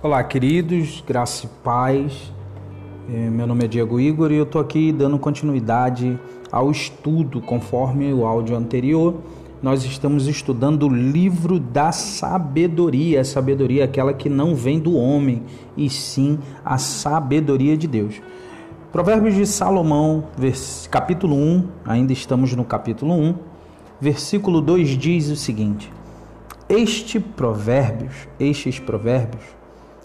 Olá, queridos, graça e paz. É, meu nome é Diego Igor e eu estou aqui dando continuidade ao estudo, conforme o áudio anterior. Nós estamos estudando o livro da sabedoria, a sabedoria aquela que não vem do homem, e sim a sabedoria de Deus. Provérbios de Salomão, capítulo 1, ainda estamos no capítulo 1, versículo 2 diz o seguinte: Este provérbios, estes provérbios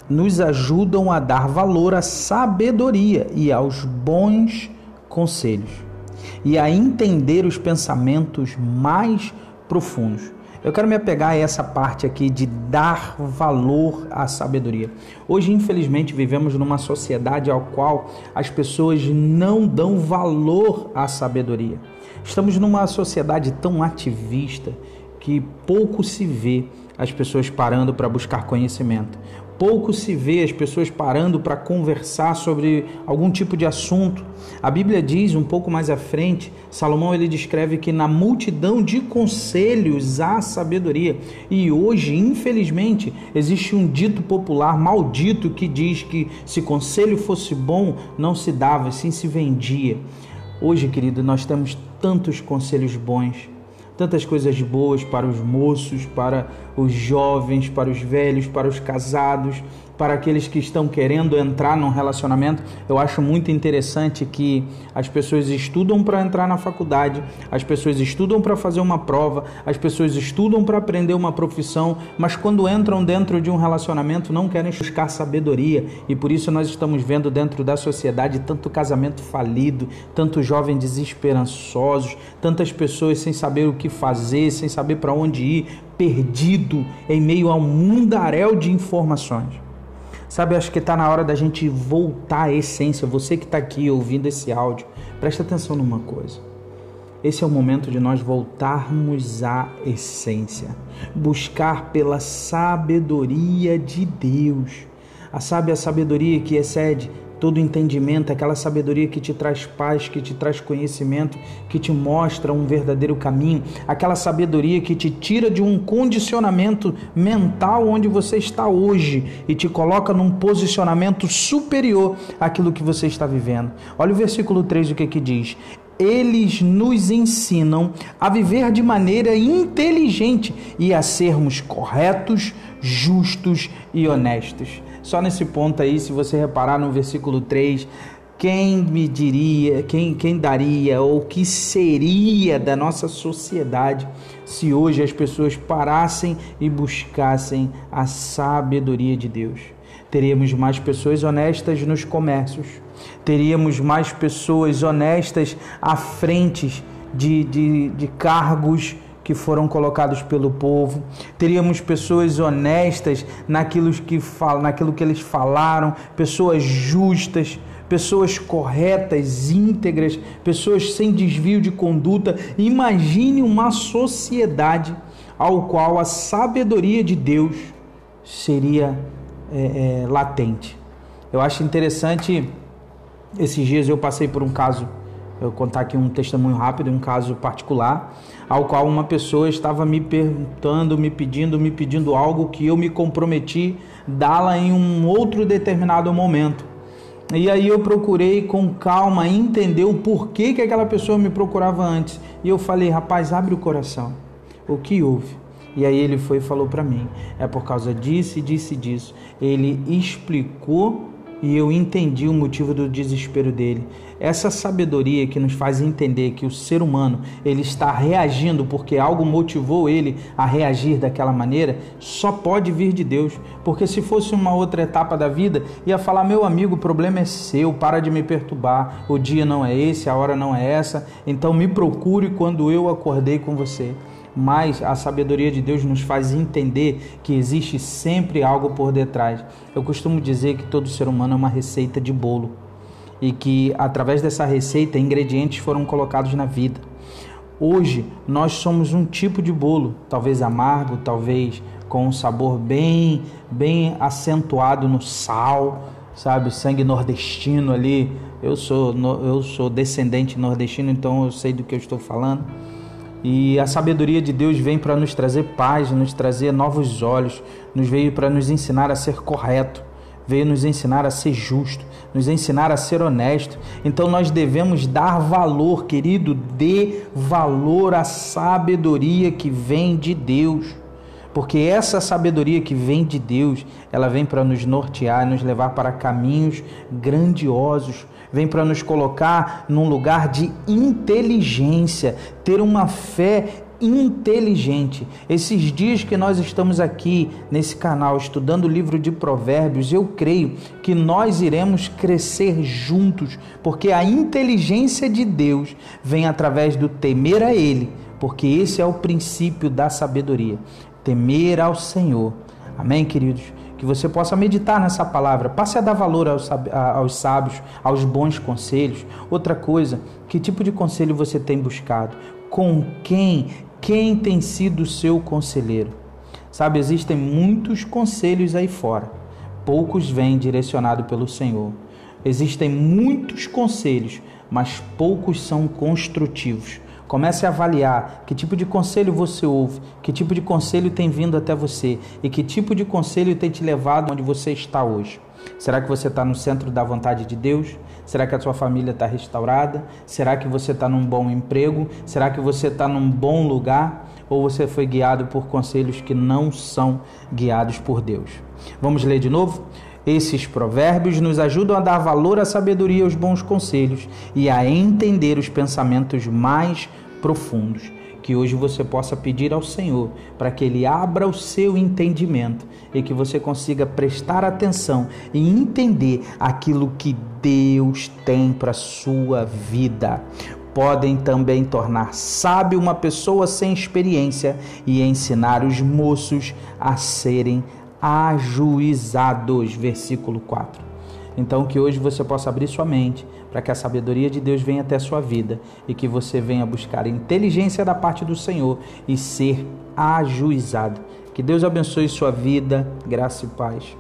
nos ajudam a dar valor à sabedoria e aos bons conselhos e a entender os pensamentos mais profundos. Eu quero me apegar a essa parte aqui de dar valor à sabedoria. Hoje, infelizmente, vivemos numa sociedade ao qual as pessoas não dão valor à sabedoria. Estamos numa sociedade tão ativista que pouco se vê as pessoas parando para buscar conhecimento pouco se vê as pessoas parando para conversar sobre algum tipo de assunto. A Bíblia diz um pouco mais à frente, Salomão ele descreve que na multidão de conselhos há sabedoria. E hoje, infelizmente, existe um dito popular maldito que diz que se conselho fosse bom, não se dava, sim se vendia. Hoje, querido, nós temos tantos conselhos bons tantas coisas boas para os moços, para os jovens, para os velhos, para os casados, para aqueles que estão querendo entrar num relacionamento. Eu acho muito interessante que as pessoas estudam para entrar na faculdade, as pessoas estudam para fazer uma prova, as pessoas estudam para aprender uma profissão, mas quando entram dentro de um relacionamento não querem buscar sabedoria e por isso nós estamos vendo dentro da sociedade tanto casamento falido, tantos jovens desesperançosos, tantas pessoas sem saber o que fazer, sem saber para onde ir, perdido em meio a um mundaréu de informações. Sabe, acho que está na hora da gente voltar à essência. Você que está aqui ouvindo esse áudio, presta atenção numa coisa. Esse é o momento de nós voltarmos à essência, buscar pela sabedoria de Deus. A sabe a sabedoria que excede todo entendimento, aquela sabedoria que te traz paz, que te traz conhecimento, que te mostra um verdadeiro caminho, aquela sabedoria que te tira de um condicionamento mental onde você está hoje e te coloca num posicionamento superior àquilo que você está vivendo. Olha o versículo 3 o que que diz: eles nos ensinam a viver de maneira inteligente e a sermos corretos, justos e honestos. Só nesse ponto aí, se você reparar no versículo 3, quem me diria, quem, quem daria ou que seria da nossa sociedade se hoje as pessoas parassem e buscassem a sabedoria de Deus? Teríamos mais pessoas honestas nos comércios, teríamos mais pessoas honestas à frente de, de, de cargos que foram colocados pelo povo, teríamos pessoas honestas naquilo que, fal, naquilo que eles falaram, pessoas justas, pessoas corretas, íntegras, pessoas sem desvio de conduta. Imagine uma sociedade ao qual a sabedoria de Deus seria é, é, latente. Eu acho interessante, esses dias eu passei por um caso eu contar aqui um testemunho rápido, um caso particular, ao qual uma pessoa estava me perguntando, me pedindo, me pedindo algo que eu me comprometi dá-la em um outro determinado momento. E aí eu procurei com calma entender o porquê que aquela pessoa me procurava antes. E eu falei, rapaz, abre o coração. O que houve? E aí ele foi e falou para mim, é por causa disso, disse disso. Ele explicou e eu entendi o motivo do desespero dele. Essa sabedoria que nos faz entender que o ser humano ele está reagindo porque algo motivou ele a reagir daquela maneira, só pode vir de Deus. Porque se fosse uma outra etapa da vida, ia falar: meu amigo, o problema é seu, para de me perturbar. O dia não é esse, a hora não é essa. Então me procure quando eu acordei com você mas a sabedoria de Deus nos faz entender que existe sempre algo por detrás. Eu costumo dizer que todo ser humano é uma receita de bolo e que através dessa receita ingredientes foram colocados na vida. Hoje nós somos um tipo de bolo, talvez amargo, talvez com um sabor bem, bem acentuado no sal, sabe, sangue nordestino ali. Eu sou eu sou descendente nordestino, então eu sei do que eu estou falando E a sabedoria de Deus vem para nos trazer paz, nos trazer novos olhos, nos veio para nos ensinar a ser correto, veio nos ensinar a ser justo, nos ensinar a ser honesto. Então nós devemos dar valor, querido, dê valor à sabedoria que vem de Deus. Porque essa sabedoria que vem de Deus, ela vem para nos nortear, nos levar para caminhos grandiosos, vem para nos colocar num lugar de inteligência, ter uma fé inteligente. Esses dias que nós estamos aqui nesse canal estudando o livro de Provérbios, eu creio que nós iremos crescer juntos, porque a inteligência de Deus vem através do temer a Ele, porque esse é o princípio da sabedoria. Temer ao Senhor. Amém, queridos? que você possa meditar nessa palavra, passe a dar valor aos, sábios, aos bons conselhos. Outra coisa, que tipo de conselho você tem buscado? Com quem? Quem tem sido o seu conselheiro? Sabe, existem muitos conselhos aí fora, poucos vêm direcionados pelo Senhor. Existem muitos conselhos, mas poucos são construtivos. Comece a avaliar que tipo de conselho você ouve, que tipo de conselho tem vindo até você e que tipo de conselho tem te levado onde você está hoje. Será que você está no centro da vontade de Deus? Será que a sua família está restaurada? Será que você está num bom emprego? Será que você está num bom lugar? Ou você foi guiado por conselhos que não são guiados por Deus? Vamos ler de novo? Esses provérbios nos ajudam a dar valor à sabedoria e aos bons conselhos e a entender os pensamentos mais profundos. Que hoje você possa pedir ao Senhor para que Ele abra o seu entendimento e que você consiga prestar atenção e entender aquilo que Deus tem para a sua vida podem também tornar sábio uma pessoa sem experiência e ensinar os moços a serem ajuizados. Versículo 4. Então, que hoje você possa abrir sua mente para que a sabedoria de Deus venha até a sua vida e que você venha buscar inteligência da parte do Senhor e ser ajuizado. Que Deus abençoe sua vida, graça e paz.